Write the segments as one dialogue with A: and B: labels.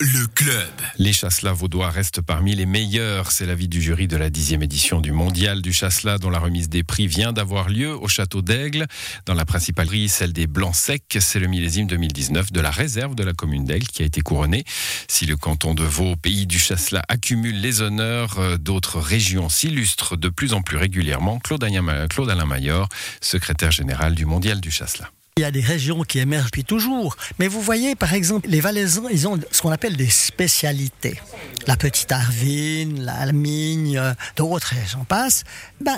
A: Le club. Les chasselas vaudois restent parmi les meilleurs. C'est l'avis du jury de la dixième édition du Mondial du chasselas dont la remise des prix vient d'avoir lieu au château d'Aigle. Dans la principale grille, celle des Blancs Secs, c'est le millésime 2019 de la réserve de la commune d'Aigle qui a été couronné. Si le canton de Vaud, pays du chasselas, accumule les honneurs, euh, d'autres régions s'illustrent de plus en plus régulièrement. Claude Alain Maillard, secrétaire général du Mondial du chasselas.
B: Il y a des régions qui émergent depuis toujours. Mais vous voyez, par exemple, les Valaisans, ils ont ce qu'on appelle des spécialités. La petite Arvine, la Migne, d'autres, et j'en passe. Ben,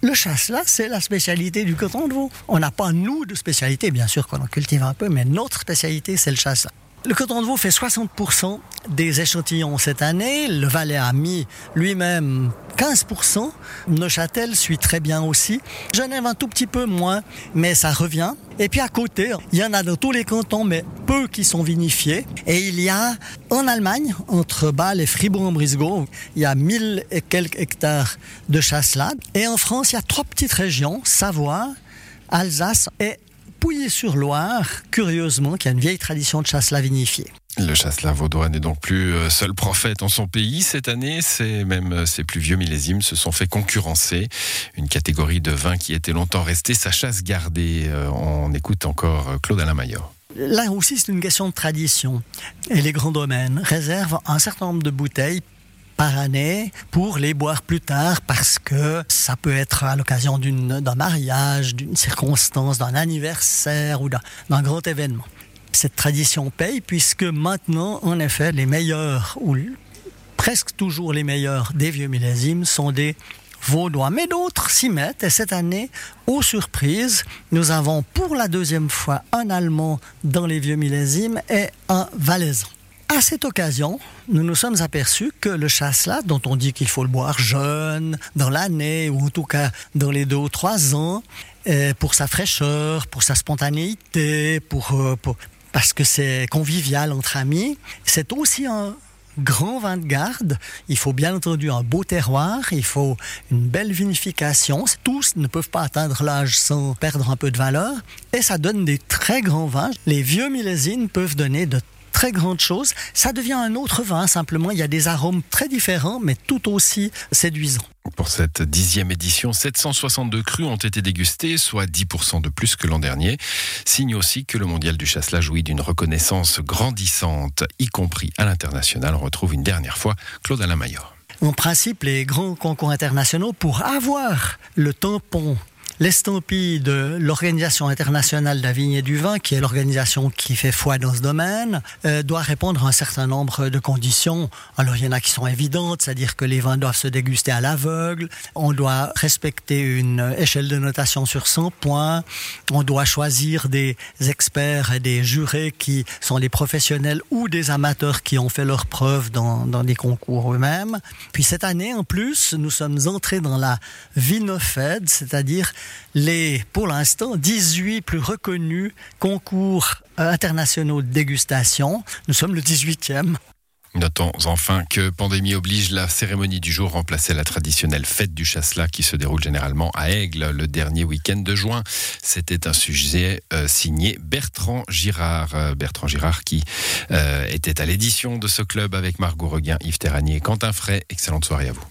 B: le chasse là, c'est la spécialité du canton de Vaud. On n'a pas, nous, de spécialité, bien sûr qu'on en cultive un peu, mais notre spécialité, c'est le chasse là. Le canton de Vaud fait 60% des échantillons cette année. Le Valais a mis lui-même 15%. Neuchâtel suit très bien aussi. Genève un tout petit peu moins, mais ça revient. Et puis à côté, il y en a dans tous les cantons, mais peu qui sont vinifiés. Et il y a en Allemagne, entre Bâle et Fribourg-en-Brisgau, il y a 1000 et quelques hectares de chasselade. Et en France, il y a trois petites régions, Savoie, Alsace et Pouilly-sur-Loire, curieusement, qui a une vieille tradition de chasse vinifiée.
A: Le chasselas vaudois n'est donc plus euh, seul prophète en son pays. Cette année, c'est même euh, ses plus vieux millésimes se sont fait concurrencer. Une catégorie de vins qui était longtemps restée sa chasse gardée. Euh, on écoute encore Claude Alain Maillot.
B: Là aussi, c'est une question de tradition. Et les grands domaines réservent un certain nombre de bouteilles par année pour les boire plus tard parce que ça peut être à l'occasion d'un mariage, d'une circonstance, d'un anniversaire ou d'un grand événement. Cette tradition paye puisque maintenant, en effet, les meilleurs ou presque toujours les meilleurs des vieux millésimes sont des vaudois, mais d'autres s'y mettent. Et cette année, aux surprises, nous avons pour la deuxième fois un Allemand dans les vieux millésimes et un Valaisan. À cette occasion, nous nous sommes aperçus que le chasselas, dont on dit qu'il faut le boire jeune, dans l'année, ou en tout cas dans les deux ou trois ans, pour sa fraîcheur, pour sa spontanéité, pour, euh, pour parce que c'est convivial entre amis, c'est aussi un grand vin de garde. Il faut bien entendu un beau terroir, il faut une belle vinification. Tous ne peuvent pas atteindre l'âge sans perdre un peu de valeur. Et ça donne des très grands vins. Les vieux millésines peuvent donner de très grande chose. Ça devient un autre vin, simplement. Il y a des arômes très différents, mais tout aussi séduisants.
A: Pour cette dixième édition, 762 crus ont été dégustés, soit 10% de plus que l'an dernier. Signe aussi que le mondial du chasselas jouit d'une reconnaissance grandissante, y compris à l'international. On retrouve une dernière fois Claude Alain Maillot.
B: En principe, les grands concours internationaux, pour avoir le tampon l'estampille de l'Organisation internationale de la vigne et du vin, qui est l'organisation qui fait foi dans ce domaine, euh, doit répondre à un certain nombre de conditions. Alors il y en a qui sont évidentes, c'est-à-dire que les vins doivent se déguster à l'aveugle, on doit respecter une échelle de notation sur 100 points, on doit choisir des experts et des jurés qui sont des professionnels ou des amateurs qui ont fait leurs preuves dans, dans des concours eux-mêmes. Puis cette année, en plus, nous sommes entrés dans la Vinofed, c'est-à-dire les, pour l'instant, 18 plus reconnus concours euh, internationaux de dégustation. Nous sommes le 18e.
A: Notons enfin que pandémie oblige, la cérémonie du jour remplaçait la traditionnelle fête du chasselas qui se déroule généralement à Aigle le dernier week-end de juin. C'était un sujet euh, signé Bertrand Girard. Euh, Bertrand Girard qui était à l'édition de ce club avec Margot Reguin, Yves Terranier et Quentin Fray. Excellente soirée à vous.